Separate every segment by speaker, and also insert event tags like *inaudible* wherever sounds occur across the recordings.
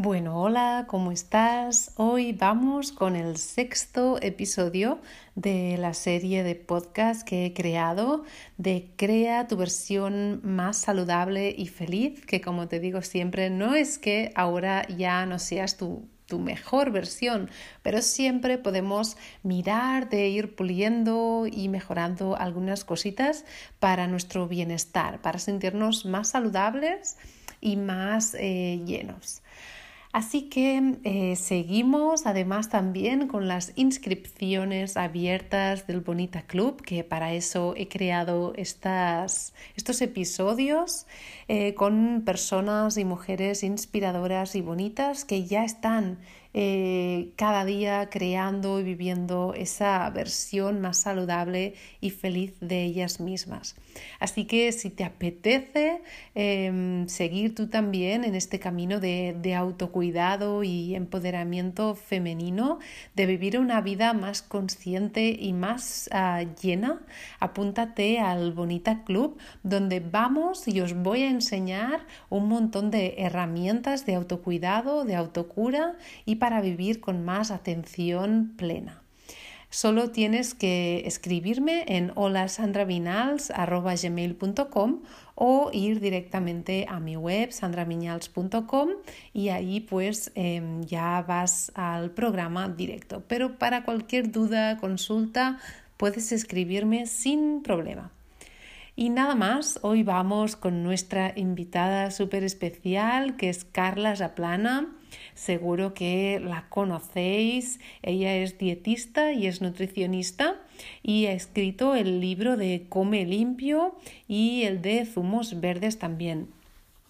Speaker 1: Bueno, hola, ¿cómo estás? Hoy vamos con el sexto episodio de la serie de podcast que he creado de Crea tu versión más saludable y feliz, que como te digo siempre, no es que ahora ya no seas tu tu mejor versión, pero siempre podemos mirar de ir puliendo y mejorando algunas cositas para nuestro bienestar, para sentirnos más saludables y más eh, llenos. Así que eh, seguimos además también con las inscripciones abiertas del Bonita Club, que para eso he creado estas, estos episodios eh, con personas y mujeres inspiradoras y bonitas que ya están eh, cada día creando y viviendo esa versión más saludable y feliz de ellas mismas. Así que si te apetece em, seguir tú también en este camino de, autocuidado y empoderamiento femenino, de vivir una vida más consciente y más ah, llena, apúntate al Bonita Club donde vamos y os voy a enseñar un montón de herramientas de autocuidado, de autocura y para vivir con más atención plena. Solo tienes que escribirme en holasandravinals.com o ir directamente a mi web sandramiñals.com y ahí pues em, ya vas al programa directo. Pero para cualquier duda, consulta, puedes escribirme sin problema. Y nada más, hoy vamos con nuestra invitada súper especial que es Carla Zaplana. Seguro que la conocéis. Ella es dietista y es nutricionista y ha escrito el libro de Come limpio y el de zumos verdes también.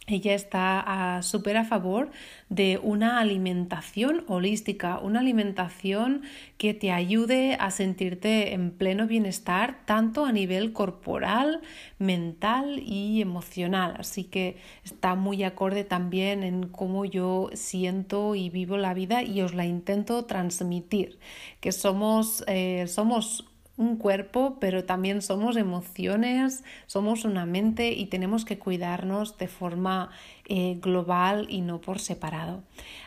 Speaker 1: Ella está súper a favor de una alimentación holística, una alimentación que te ayude a sentirte en pleno bienestar, tanto a nivel corporal, mental y emocional. Así que está muy acorde también en cómo yo siento y vivo la vida y os la intento transmitir, que somos, eh, somos un cuerpo, pero también somos emociones, somos una mente y tenemos que cuidarnos de forma eh, global y no por separado.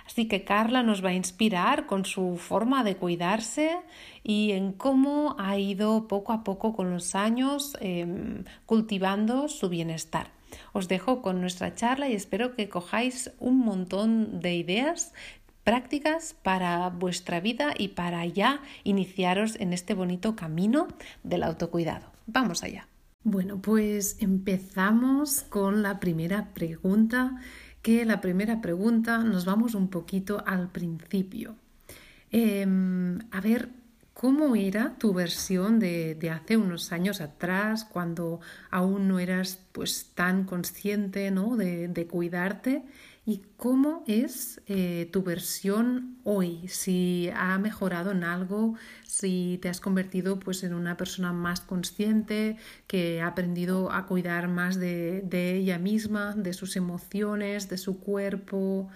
Speaker 1: Así que Carla nos va a inspirar con su forma de cuidarse y en cómo ha ido poco a poco con los años em, cultivando su bienestar. Os dejo con nuestra charla y espero que cojáis un montón de ideas prácticas para vuestra vida y para ya iniciaros en este bonito camino del autocuidado. Vamos allá. Bueno, pues empezamos con la primera pregunta, que la primera pregunta nos vamos un poquito al principio. Em, a ver, ¿cómo era tu versión de, hace unos años atrás, cuando aún no eras pues tan consciente ¿no? de cuidarte? Y cómo es eh, tu versión hoy, si ha mejorado en algo, si te has convertido pues, en una persona más consciente, que ha aprendido a cuidar más de, ella misma, de sus emociones, de su cuerpo.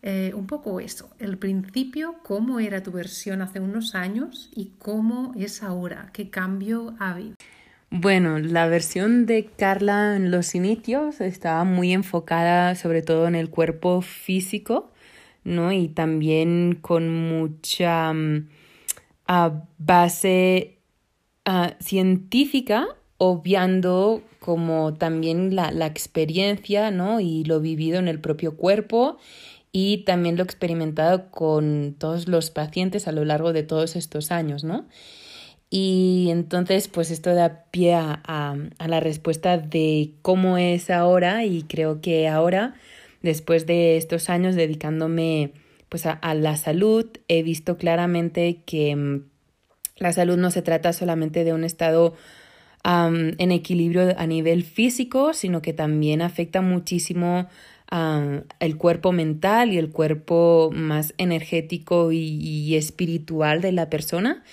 Speaker 1: Eh, un poco eso, el principio, cómo era tu versión hace unos años y cómo es ahora, qué cambio ha habido.
Speaker 2: Bueno, la versión de Carla en los inicios estaba muy enfocada sobre todo en el cuerpo físico, ¿no? Y también con mucha mm, base ah, científica, obviando como también la, la experiencia, ¿no? Y lo vivido en el propio cuerpo y también lo experimentado con todos los pacientes a lo largo de todos estos años, ¿no? Y entonces, pues esto da pie a, la respuesta de cómo es ahora y creo que ahora, después de estos años dedicándome pues a, la salud, he visto claramente que mm, la salud no se trata solamente de un estado en equilibrio a nivel físico, sino que también afecta muchísimo el cuerpo mental y el cuerpo más energético y espiritual de la persona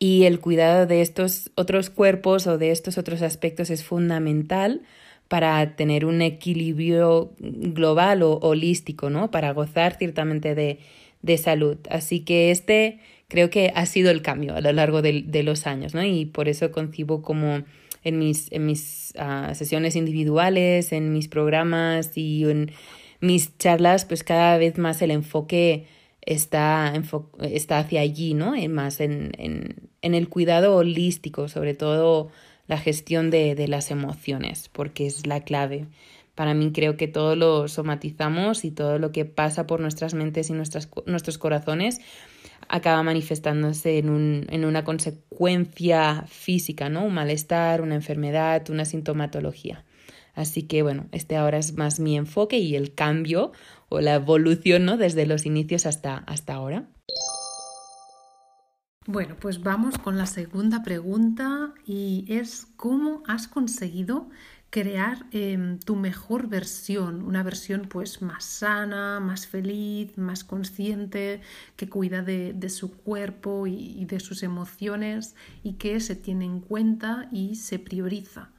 Speaker 2: y el cuidado de estos otros cuerpos o de estos otros aspectos es fundamental para tener un equilibrio global o holístico, ¿no? Para gozar ciertamente de, de salud. Así que este creo que ha sido el cambio a lo largo de, los años, ¿no? Y por eso concibo como en mis, en mis ah, sesiones individuales, en mis programas y en mis charlas, pues cada vez más el enfoque está, está hacia allí, ¿no? Más en, en, el cuidado holístico, sobre todo la gestión de, de las emociones, porque es la clave. Para mí creo que todo lo somatizamos y todo lo que pasa por nuestras mentes y nuestras, nuestros corazones acaba manifestándose en, un, en una consecuencia física, ¿no? Un malestar, una enfermedad, una sintomatología. Así que bueno, este ahora es más mi enfoque y el cambio o la evolución, ¿no? Desde los inicios hasta, hasta ahora.
Speaker 1: Bueno, pues vamos con la segunda pregunta y es ¿cómo has conseguido crear em, tu mejor versión, una versión pues más sana, más feliz, más consciente, que cuida de, su cuerpo y, de sus emociones y que se tiene en cuenta y se prioriza.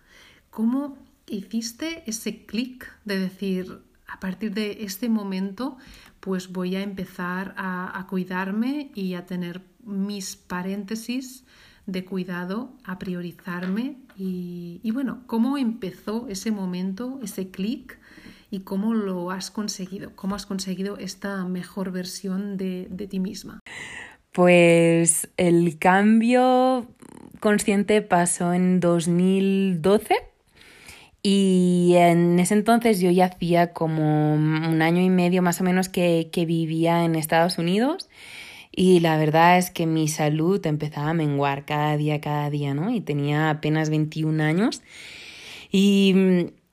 Speaker 1: ¿Cómo hiciste ese clic de decir, a partir de este momento, pues voy a empezar a, cuidarme y a tener mis paréntesis de cuidado, a priorizarme y, bueno, ¿cómo empezó ese momento, ese clic y cómo lo has conseguido? ¿Cómo has conseguido esta mejor versión de, de ti misma?
Speaker 2: Pues el cambio consciente pasó en 2012 y en ese entonces yo ya hacía como un año y medio más o menos que, que vivía en Estados Unidos y la verdad es que mi salud empezaba a menguar cada día, cada día, ¿no? Y tenía apenas 21 años. Y,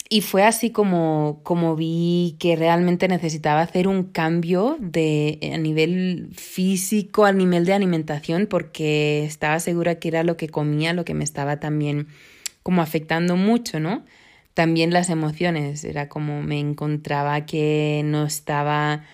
Speaker 2: y fue así como, como vi que realmente necesitaba hacer un cambio de, a nivel físico, a nivel de alimentación, porque estaba segura que era lo que comía, lo que me estaba también como afectando mucho, ¿no? También las emociones, era como me encontraba que no estaba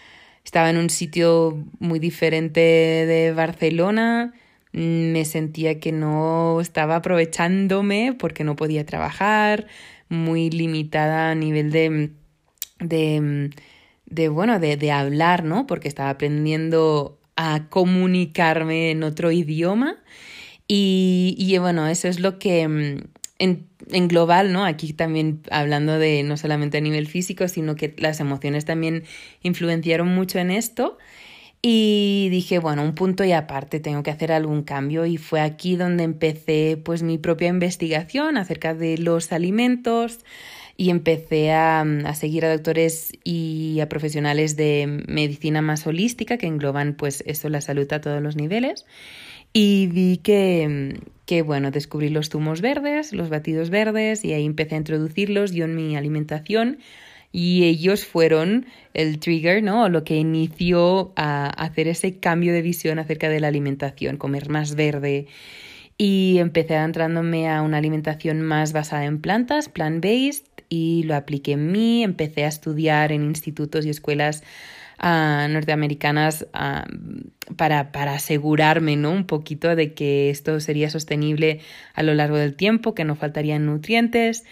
Speaker 2: estaba en un sitio muy diferente de Barcelona, me sentía que no estaba aprovechándome porque no podía trabajar, muy limitada a nivel de, de, de bueno, de, de hablar, ¿no? Porque estaba aprendiendo a comunicarme en otro idioma. Y, y bueno, eso es lo que en en global, ¿no? Aquí también hablando de no solamente a nivel físico, sino que las emociones también influenciaron mucho en esto. Y dije, bueno, un punto y aparte, tengo que hacer algún cambio y fue aquí donde empecé pues mi propia investigación acerca de los alimentos y empecé a, a seguir a doctores y a profesionales de medicina más holística que engloban pues eso, la salud a todos los niveles. Y vi que, que, bueno, descubrí los zumos verdes, los batidos verdes, y ahí empecé a introducirlos yo en mi alimentación. Y ellos fueron el trigger, ¿no? Lo que inició a hacer ese cambio de visión acerca de la alimentación, comer más verde. Y empecé adentrándome a una alimentación más basada en plantas, plant-based, y lo apliqué en mí. Empecé a estudiar en institutos y escuelas norteamericanas para, para asegurarme ¿no? un poquito de que esto sería sostenible a lo largo del tiempo, que no faltarían nutrientes.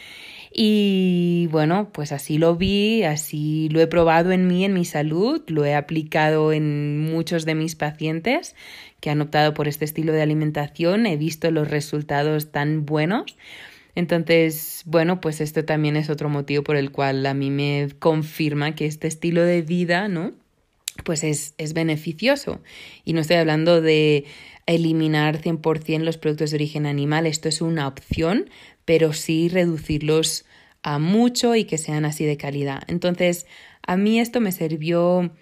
Speaker 2: Y bueno, pues así lo vi, así lo he probado en mí, en mi salud, lo he aplicado en muchos de mis pacientes que han optado por este estilo de alimentación, he visto los resultados tan buenos. Entonces, bueno, pues esto también es otro motivo por el cual a mí me confirma que este estilo de vida, ¿no? Pues es, es beneficioso. Y no estoy hablando de eliminar 100% los productos de origen animal, esto es una opción, pero sí reducirlos a mucho y que sean así de calidad. Entonces, a mí esto me sirvió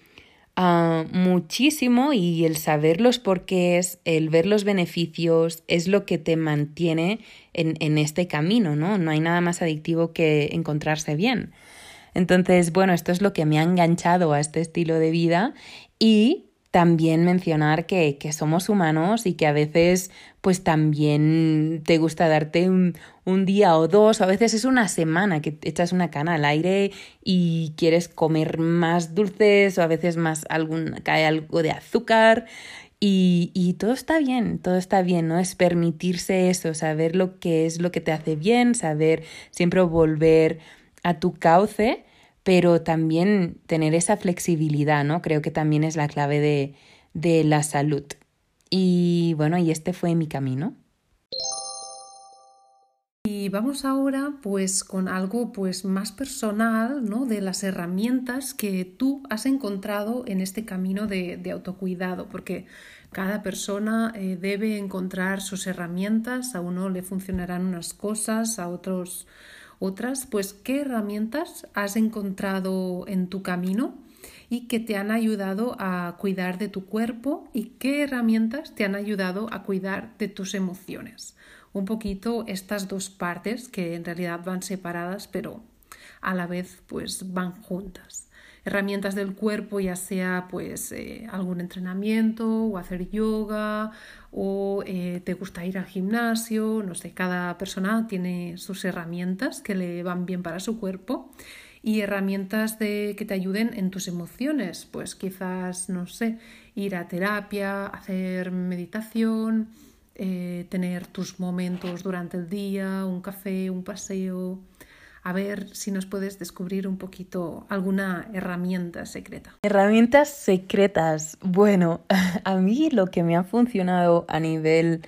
Speaker 2: Ah, muchísimo y el saber los porqués, el ver los beneficios, es lo que te mantiene en, en este camino, ¿no? No hay nada más adictivo que encontrarse bien. Entonces, bueno, esto es lo que me ha enganchado a este estilo de vida y también mencionar que, que, somos humanos y que a veces pues también te gusta darte un, un, día o dos, o a veces es una semana que echas una cana al aire y quieres comer más dulces o a veces más algún, cae algo de azúcar y, y todo está bien, todo está bien, ¿no? Es permitirse eso, saber lo que es lo que te hace bien, saber siempre volver a tu cauce pero también tener esa flexibilidad, ¿no? Creo que también es la clave de, de la salud. Y bueno, y este fue mi camino.
Speaker 1: Y vamos ahora pues con algo pues más personal, ¿no? De las herramientas que tú has encontrado en este camino de, de autocuidado, porque cada persona eh, debe encontrar sus herramientas, a uno le funcionarán unas cosas, a otros otras. Pues, ¿qué herramientas has encontrado en tu camino y que te han ayudado a cuidar de tu cuerpo y qué herramientas te han ayudado a cuidar de tus emociones? Un poquito estas dos partes que en realidad van separadas, pero a la vez pues van juntas herramientas del cuerpo, ya sea pues eh, algún entrenamiento o hacer yoga o eh, te gusta ir al gimnasio, no sé, cada persona tiene sus herramientas que le van bien para su cuerpo y herramientas de, que te ayuden en tus emociones, pues quizás, no sé, ir a terapia, hacer meditación, eh, tener tus momentos durante el día, un café, un paseo, a ver si nos puedes descubrir un poquito alguna herramienta secreta.
Speaker 2: Herramientas secretas. Bueno, *laughs* a mí lo que me ha funcionado a nivel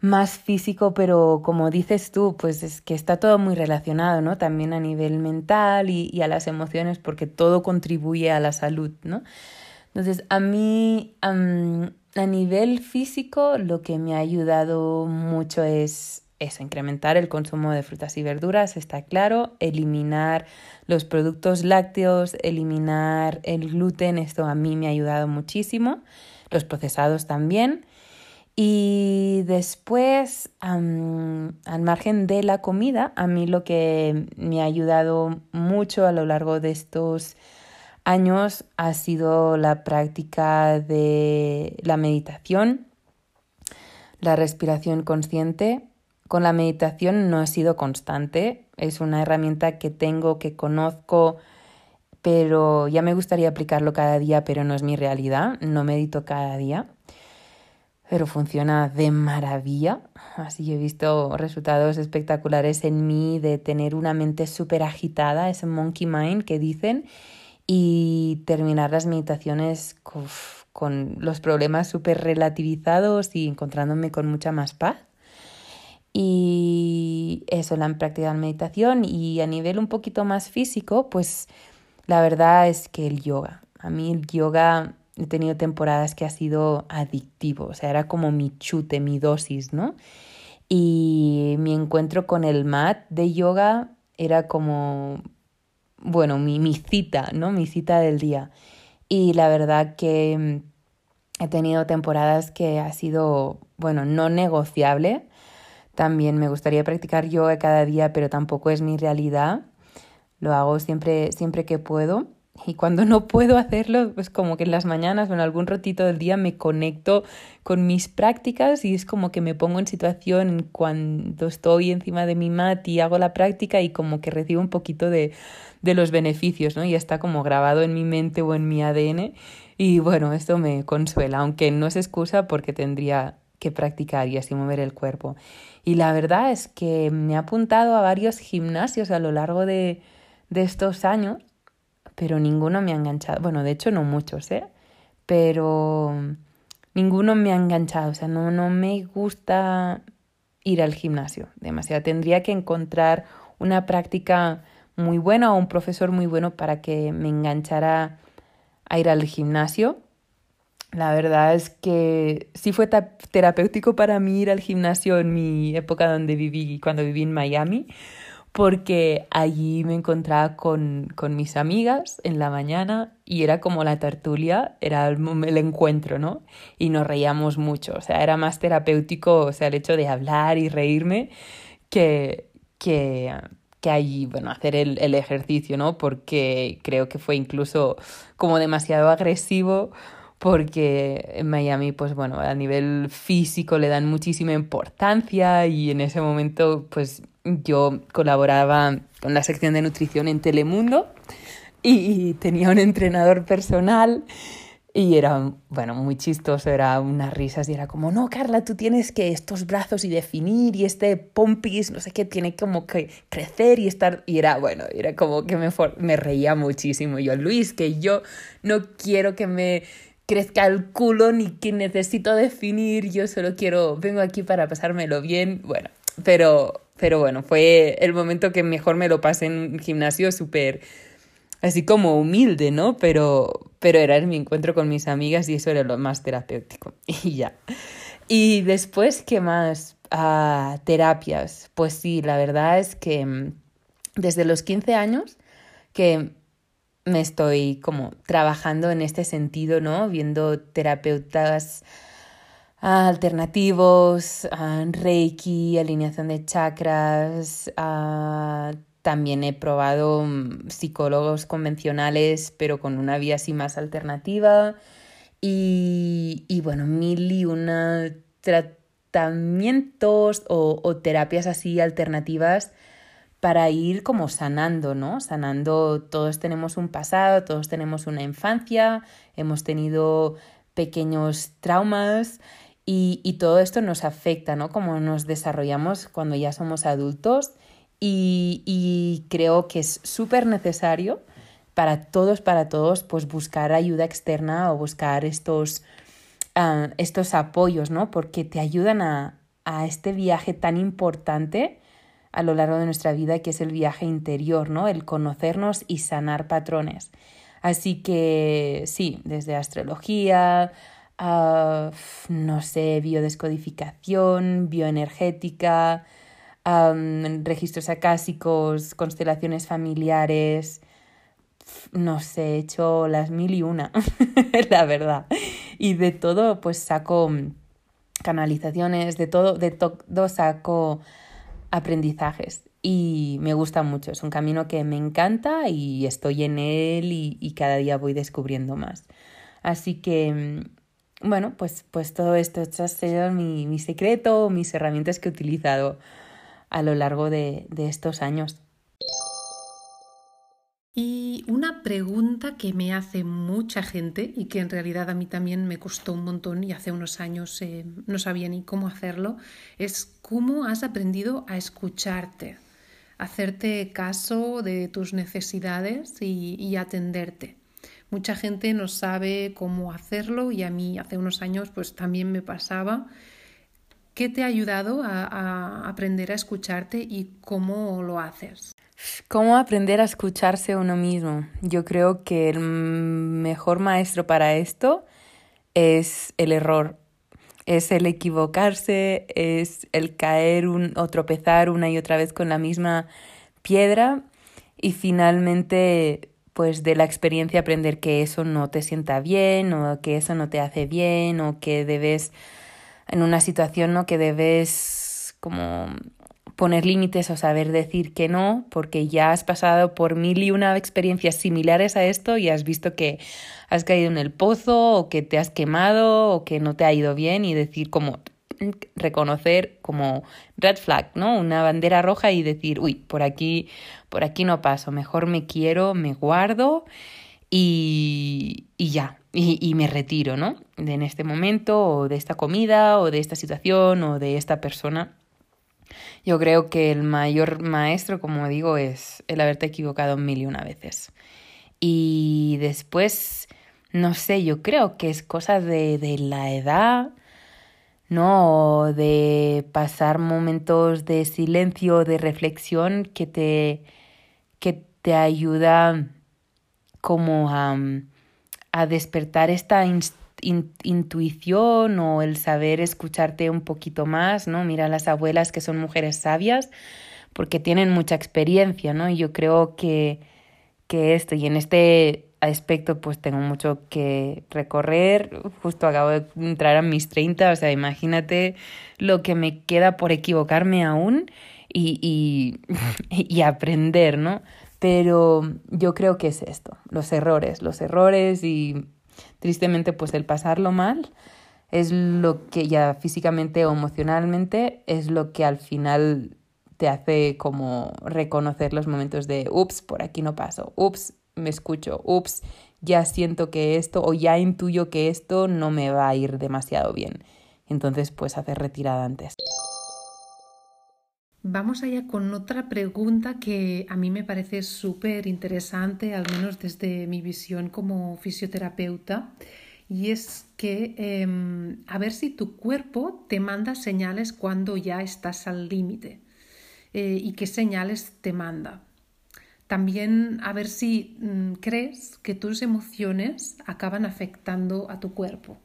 Speaker 2: más físico, pero como dices tú, pues es que está todo muy relacionado, ¿no? También a nivel mental y, a las emociones, porque todo contribuye a la salud, ¿no? Entonces, a mí, a nivel físico, lo que me ha ayudado mucho es eso, incrementar el consumo de frutas y verduras, está claro, eliminar los productos lácteos, eliminar el gluten, esto a mí me ha ayudado muchísimo, los procesados también. Y después, al margen de la comida, a mí lo que me ha ayudado mucho a lo largo de estos años ha sido la práctica de la meditación, la respiración consciente, con la meditación no he sido constante, es una herramienta que tengo, que conozco, pero ya me gustaría aplicarlo cada día, pero no es mi realidad, no medito cada día, pero funciona de maravilla. Así he visto resultados espectaculares en mí de tener una mente súper agitada, ese monkey mind que dicen, y terminar las meditaciones con, con los problemas súper relativizados y encontrándome con mucha más paz. Y eso, la práctica de meditación y a nivel un poquito más físico, pues la verdad es que el yoga. A mí el yoga he tenido temporadas que ha sido adictivo, o sea, era como mi chute, mi dosis, ¿no? Y mi encuentro con el mat de yoga era como, bueno, mi, mi cita, ¿no? Mi cita del día. Y la verdad que he tenido temporadas que ha sido, bueno, no negociable también me gustaría practicar yoga cada día, pero tampoco es mi realidad. Lo hago siempre, siempre que puedo. Y cuando no puedo hacerlo, pues como que en las mañanas o en algún ratito del día me conecto con mis prácticas y es como que me pongo en situación cuando estoy encima de mi mat y hago la práctica y como que recibo un poquito de, de los beneficios, ¿no? Y está como grabado en mi mente o en mi ADN. Y bueno, esto me consuela, aunque no es excusa porque tendría que practicar y así mover el cuerpo. Y la verdad es que me he apuntado a varios gimnasios a lo largo de, de estos años, pero ninguno me ha enganchado. Bueno, de hecho no muchos, ¿eh? Pero ninguno me ha enganchado. O sea, no, no me gusta ir al gimnasio demasiado. Tendría que encontrar una práctica muy buena o un profesor muy bueno para que me enganchara a ir al gimnasio la verdad es que sí fue terapéutico para mí ir al gimnasio en mi época donde viví, cuando viví en Miami, porque allí me encontraba con, con mis amigas en la mañana y era como la tertulia, era el, encuentro, ¿no? Y nos reíamos mucho, o sea, era más terapéutico, o sea, el hecho de hablar y reírme que, que, que allí, bueno, hacer el, el ejercicio, ¿no? Porque creo que fue incluso como demasiado agresivo porque en Miami, pues bueno, a nivel físico le dan muchísima importancia y en ese momento, pues yo colaboraba con la sección de nutrición en Telemundo y tenía un entrenador personal y era, bueno, muy chistoso, era unas risas y era como, no, Carla, tú tienes que estos brazos y definir y este pompis, no sé qué, tiene como que crecer y estar, y era, bueno, era como que me, me reía muchísimo. Yo, Luis, que yo no quiero que me crezca el culo ni que necesito definir, yo solo quiero, vengo aquí para pasármelo bien, bueno, pero pero bueno, fue el momento que mejor me lo pasé en un gimnasio súper así como humilde, ¿no? Pero, pero era mi encuentro con mis amigas y eso era lo más terapéutico. *laughs* Y ya. Y después, ¿qué más? Ah, terapias. Pues sí, la verdad es que mm, desde los 15 años que me estoy como trabajando en este sentido, ¿no? Viendo terapeutas alternativos, reiki, alineación de chakras, también he probado mm, psicólogos convencionales, pero con una vía así más alternativa. Y, y bueno, mil y una tratamientos o, o, terapias así alternativas para ir como sanando, ¿no? Sanando, todos tenemos un pasado, todos tenemos una infancia, hemos tenido pequeños traumas y, y todo esto nos afecta, ¿no? Como nos desarrollamos cuando ya somos adultos y, creo que es súper necesario para todos, para todos, pues buscar ayuda externa o buscar estos, ah, estos apoyos, ¿no? Porque te ayudan a, a este viaje tan importante a lo largo de nuestra vida que es el viaje interior, ¿no? El conocernos y sanar patrones. Así que sí, desde astrología, no sé, biodescodificación, bioenergética, registros acásicos, constelaciones familiares. No sé, he hecho las mil y una, *laughs* la verdad. Y de todo, pues saco canalizaciones, de todo, de todo saco aprendizajes. Y me gusta mucho, es un camino que me encanta y estoy en él y, cada día voy descubriendo más. Así que, bueno, pues, pues todo esto, esto ha sido mi, mi secreto, mis herramientas que he utilizado a lo largo de, estos años.
Speaker 1: Y una pregunta que me hace mucha gente y que en realidad a mí también me costó un montón y hace unos años eh, no sabía ni cómo hacerlo, es cómo has aprendido a escucharte, hacerte caso de tus necesidades y, y atenderte. Mucha gente no sabe cómo hacerlo y a mí hace unos años pues también me pasaba ¿Qué te ha ayudado a, aprender a escucharte y cómo lo haces?
Speaker 2: ¿Cómo aprender a escucharse uno mismo? Yo creo que el mejor maestro para esto es el error, es el equivocarse, es el caer o tropezar una y otra vez con la misma piedra y finalmente pues de la experiencia aprender que eso no te sienta bien o que eso no te hace bien o que debes en una situación ¿no? que debes como poner límites o saber decir que no, porque ya has pasado por mil y una experiencias similares a esto y has visto que has caído en el pozo o que te has quemado o que no te ha ido bien y decir como reconocer como red flag, ¿no? Una bandera roja y decir, uy, por aquí, por aquí no paso, mejor me quiero, me guardo y, y ya, y, y, me retiro, ¿no? De en este momento, o de esta comida, o de esta situación, o de esta persona. Yo creo que el mayor maestro, como digo, es el haberte equivocado mil y una veces. Y después, no sé, yo creo que es cosa de, de la edad, ¿no? de pasar momentos de silencio, de reflexión que te, que te ayuda como a a despertar esta intuición o el saber escucharte un poquito más, ¿no? Mira a las abuelas que son mujeres sabias porque tienen mucha experiencia, ¿no? Y yo creo que, que esto, y en este aspecto pues tengo mucho que recorrer, justo acabo de entrar a mis 30, o sea, imagínate lo que me queda por equivocarme aún y, y, *laughs* y aprender, ¿no? Pero yo creo que es esto, los errores, los errores y tristemente pues el pasarlo mal es lo que ya físicamente o emocionalmente es lo que al final te hace como reconocer los momentos de, ups, por aquí no paso, ups, me escucho, ups, ya siento que esto o ya intuyo que esto no me va a ir demasiado bien. Entonces pues hacer retirada antes.
Speaker 1: Vamos allá con otra pregunta que a mí me parece súper interesante, al menos desde mi visión como fisioterapeuta, y es que em, a ver si tu cuerpo te manda señales cuando ya estás al límite. eh, y qué señales te manda. También a ver si mm, crees que tus emociones acaban afectando a tu cuerpo.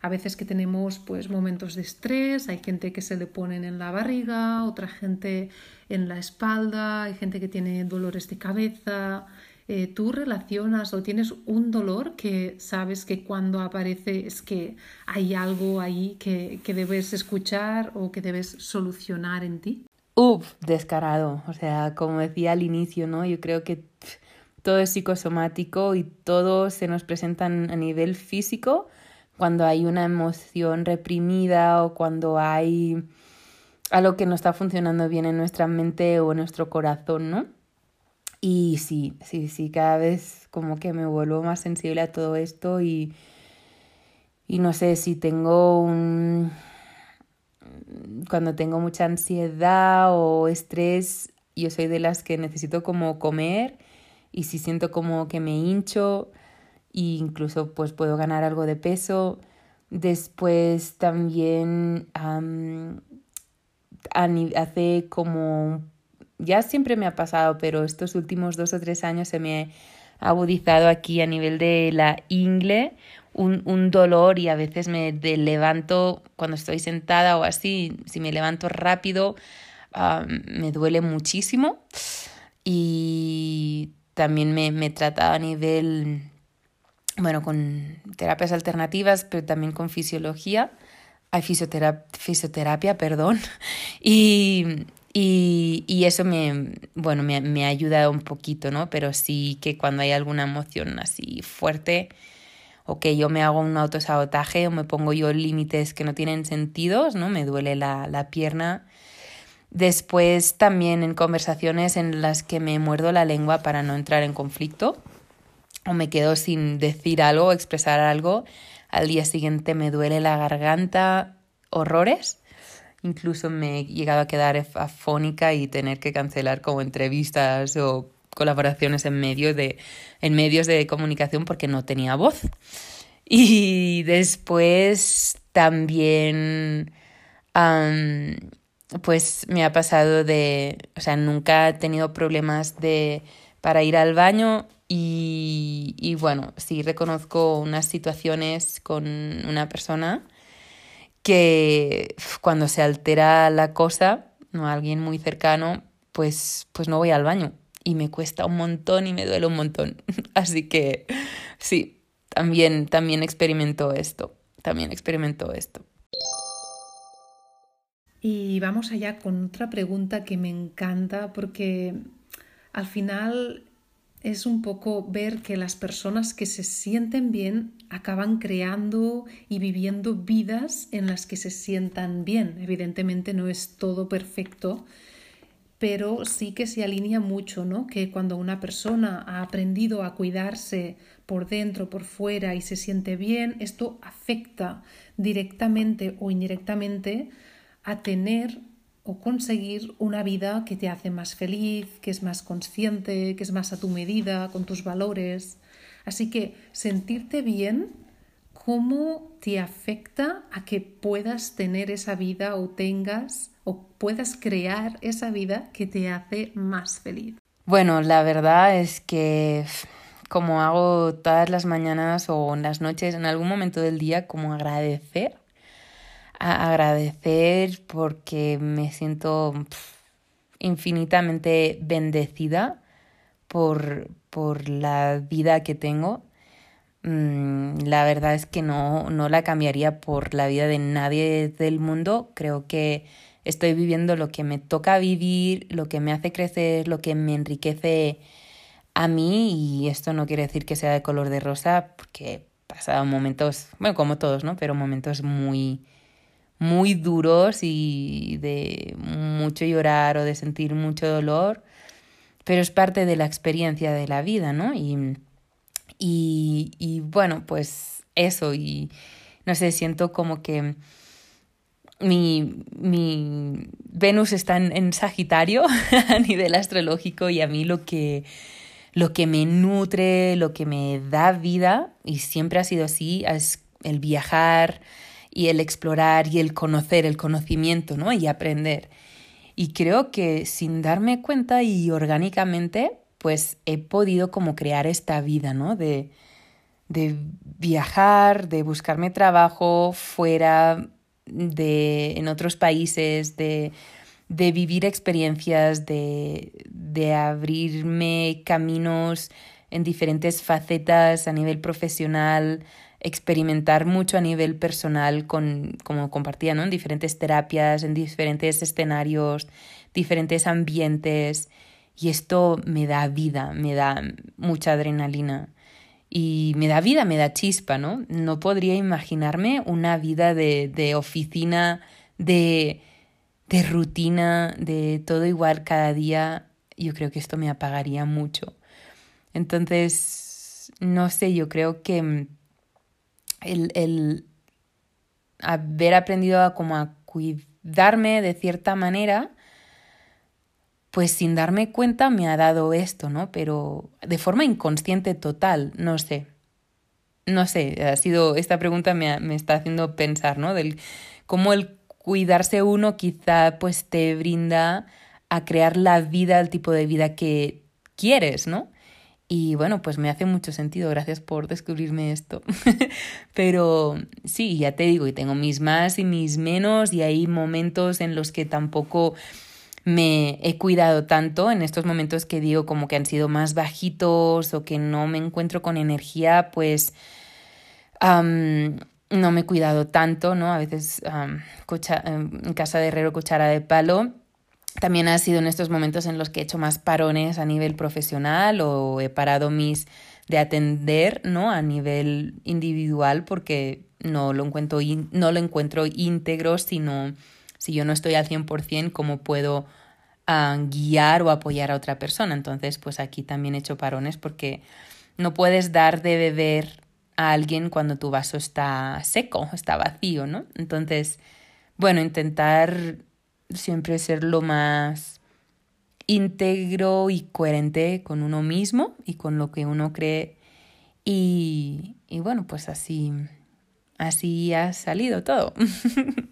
Speaker 1: A veces que tenemos pues momentos de estrés, hay gente que se le ponen en la barriga, otra gente en la espalda, hay gente que tiene dolores de cabeza. Eh, tú relacionas o tienes un dolor que sabes que cuando aparece es que hay algo ahí que, que debes escuchar o que debes solucionar en ti.
Speaker 2: Uf, descarado. O sea, como decía al inicio, ¿no? Yo creo que todo es psicosomático y todo se nos presenta a nivel físico cuando hay una emoción reprimida o cuando hay algo que no está funcionando bien en nuestra mente o en nuestro corazón, ¿no? Y sí, sí, sí, cada vez como que me vuelvo más sensible a todo esto y, y no sé si tengo un, cuando tengo mucha ansiedad o estrés, yo soy de las que necesito como comer y si siento como que me hincho e incluso pues puedo ganar algo de peso. Después también hace como, ya siempre me ha pasado, pero estos últimos dos o tres años se me ha agudizado aquí a nivel de la ingle un, un dolor y a veces me levanto cuando estoy sentada o así, si me levanto rápido, me duele muchísimo. Y también me, me trata a nivel, bueno, con terapias alternativas, pero también con fisiología. Hay fisioterapia, fisioterapia perdón. *laughs* Y, y, y, eso me, bueno, me, me, ha ayudado un poquito, ¿no? Pero sí que cuando hay alguna emoción así fuerte, o que yo me hago un autosabotaje o me pongo yo límites que no tienen sentido, ¿no? Me duele la, la pierna. Después también en conversaciones en las que me muerdo la lengua para no entrar en conflicto o me quedo sin decir algo, expresar algo, al día siguiente me duele la garganta, horrores. Incluso me he llegado a quedar afónica y tener que cancelar como entrevistas o colaboraciones en, de, en medios de comunicación porque no tenía voz. Y después también, pues me ha pasado de, o sea, nunca he tenido problemas de, para ir al baño y, y bueno, sí reconozco unas situaciones con una persona que cuando se altera la cosa, ¿no? alguien muy cercano, pues, pues no voy al baño y me cuesta un montón y me duele un montón. *laughs* Así que sí, también, también experimento esto, también experimento esto.
Speaker 1: Y vamos allá con otra pregunta que me encanta porque al final es un poco ver que las personas que se sienten bien acaban creando y viviendo vidas en las que se sientan bien. Evidentemente no es todo perfecto, pero sí que se alinea mucho, ¿no? Que cuando una persona ha aprendido a cuidarse por dentro, por fuera y se siente bien, esto afecta directamente o indirectamente a tener o conseguir una vida que te hace más feliz, que es más consciente, que es más a tu medida, con tus valores. Así que sentirte bien, ¿cómo te afecta a que puedas tener esa vida o tengas o puedas crear esa vida que te hace más feliz?
Speaker 2: Bueno, la verdad es que como hago todas las mañanas o en las noches, en algún momento del día, como agradecer, agradecer porque me siento infinitamente bendecida por, por la vida que tengo. Mm, la verdad es que no, no la cambiaría por la vida de nadie del mundo. Creo que estoy viviendo lo que me toca vivir, lo que me hace crecer, lo que me enriquece a mí y esto no quiere decir que sea de color de rosa porque he pasado momentos, bueno, como todos, ¿no? Pero momentos muy muy duros y de mucho llorar o de sentir mucho dolor, pero es parte de la experiencia de la vida, ¿no? Y, y, y bueno, pues eso, y no sé, siento como que mi, mi Venus está en, Sagitario *laughs* a nivel astrológico y a mí lo que, lo que me nutre, lo que me da vida, y siempre ha sido así, es el viajar y el explorar y el conocer, el conocimiento, ¿no? Y aprender. Y creo que sin darme cuenta y orgánicamente, pues he podido como crear esta vida, ¿no? De, de viajar, de buscarme trabajo fuera de en otros países, de, de vivir experiencias, de, de abrirme caminos en diferentes facetas a nivel profesional, experimentar mucho a nivel personal con, como compartía, ¿no? En diferentes terapias, en diferentes escenarios, diferentes ambientes. Y esto me da vida, me da mucha adrenalina. Y me da vida, me da chispa, ¿no? No podría imaginarme una vida de, de oficina, de, de rutina, de todo igual cada día. Yo creo que esto me apagaría mucho. Entonces, no sé, yo creo que mm, el, el haber aprendido a como a cuidarme de cierta manera, pues sin darme cuenta me ha dado esto, ¿no? Pero de forma inconsciente total, no sé. No sé, ha sido, esta pregunta me, me está haciendo pensar, ¿no? Del cómo el cuidarse uno quizá pues te brinda a crear la vida, el tipo de vida que quieres, ¿no? Y bueno, pues me hace mucho sentido, gracias por descubrirme esto. *laughs* Pero sí, ya te digo, y tengo mis más y mis menos, y hay momentos en los que tampoco me he cuidado tanto, en estos momentos que digo como que han sido más bajitos o que no me encuentro con energía, pues no me he cuidado tanto, ¿no? A veces en casa de herrero cuchara de palo también ha sido en estos momentos en los que he hecho más parones a nivel profesional o he parado mis de atender, ¿no? A nivel individual porque no lo encuentro, no lo encuentro íntegro, sino si yo no estoy al 100%, ¿cómo puedo ah, guiar o apoyar a otra persona? Entonces, pues aquí también he hecho parones porque no puedes dar de beber a alguien cuando tu vaso está seco, está vacío, ¿no? Entonces, bueno, intentar siempre ser lo más íntegro y coherente con uno mismo y con lo que uno cree. Y, y bueno, pues así, así ha salido todo. *laughs*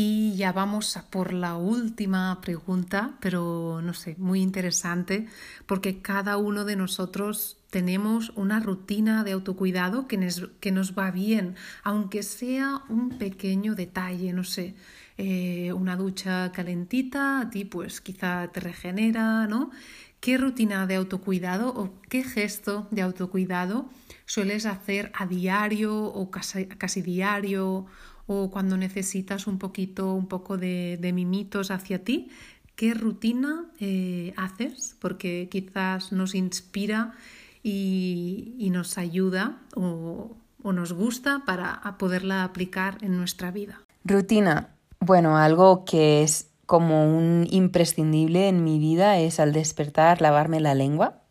Speaker 1: Y ya vamos a por la última pregunta, pero no sé, muy interesante, porque cada uno de nosotros tenemos una rutina de autocuidado que nos, que nos va bien, aunque sea un pequeño detalle, no sé, eh, una ducha calentita, a ti pues quizá te regenera, ¿no? ¿Qué rutina de autocuidado o qué gesto de autocuidado sueles hacer a diario o casi, casi diario o cuando necesitas un poquito, un poco de, mimitos hacia ti, ¿qué rutina eh, haces? Porque quizás nos inspira y, nos ayuda o, o, nos gusta para poderla aplicar en nuestra vida.
Speaker 2: Rutina. Bueno, algo que es como un imprescindible en mi vida es al despertar lavarme la lengua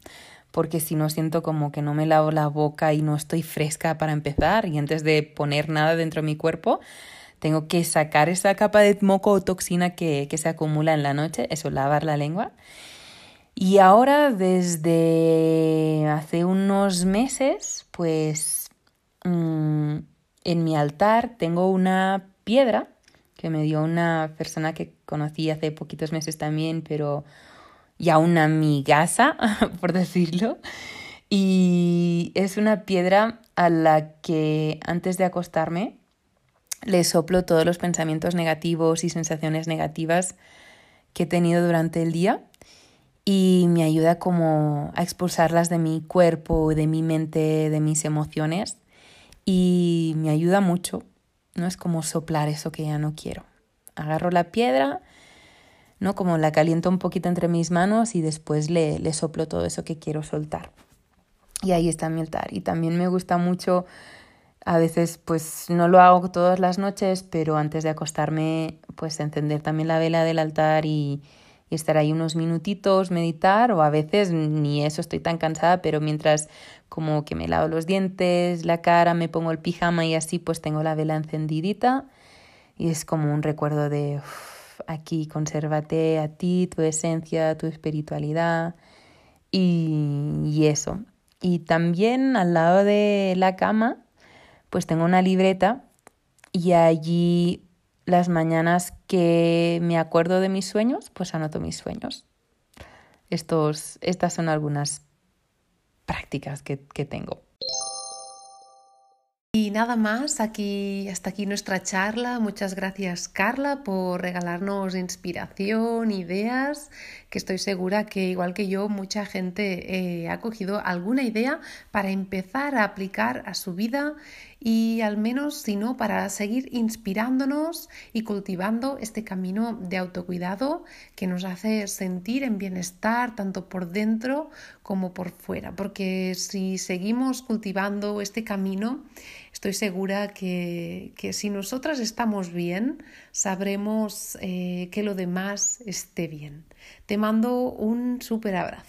Speaker 2: porque si no siento como que no me lavo la boca y no estoy fresca para empezar y antes de poner nada dentro de mi cuerpo, tengo que sacar esa capa de moco o toxina que, se acumula en la noche, eso, lavar la lengua. Y ahora, desde hace unos meses, pues mm, en mi altar tengo una piedra que me dio una persona que conocí hace poquitos meses también, pero ya una amigaza, *laughs* por decirlo. Y es una piedra a la que antes de acostarme le soplo todos los pensamientos negativos y sensaciones negativas que he tenido durante el día y me ayuda como a expulsarlas de mi cuerpo, de mi mente, de mis emociones y me ayuda mucho. No es como soplar eso que ya no quiero. Agarro la piedra ¿no? Como la caliento un poquito entre mis manos y después le, le soplo todo eso que quiero soltar. Y ahí está mi altar. Y también me gusta mucho, a veces pues no lo hago todas las noches, pero antes de acostarme pues encender también la vela del altar y, estar ahí unos minutitos, meditar, o a veces ni eso estoy tan cansada, pero mientras como que me lavo los dientes, la cara, me pongo el pijama y así pues tengo la vela encendidita y es como un recuerdo de aquí consérvate a ti, tu esencia, tu espiritualidad y, eso. Y también al lado de la cama, pues tengo una libreta y allí las mañanas que me acuerdo de mis sueños, pues anoto mis sueños. Estos, estas son algunas prácticas que, que tengo.
Speaker 1: Y nada más, aquí hasta aquí nuestra charla. Muchas gracias Carla por regalarnos inspiración, ideas, que estoy segura que igual que yo mucha gente eh, ha cogido alguna idea para empezar a aplicar a su vida y al menos si no para seguir inspirándonos y cultivando este camino de autocuidado que nos hace sentir en bienestar tanto por dentro como por fuera. Porque si seguimos cultivando este camino estoy segura que, que si nosotras estamos bien sabremos eh, que lo demás esté bien. Te mando un súper abrazo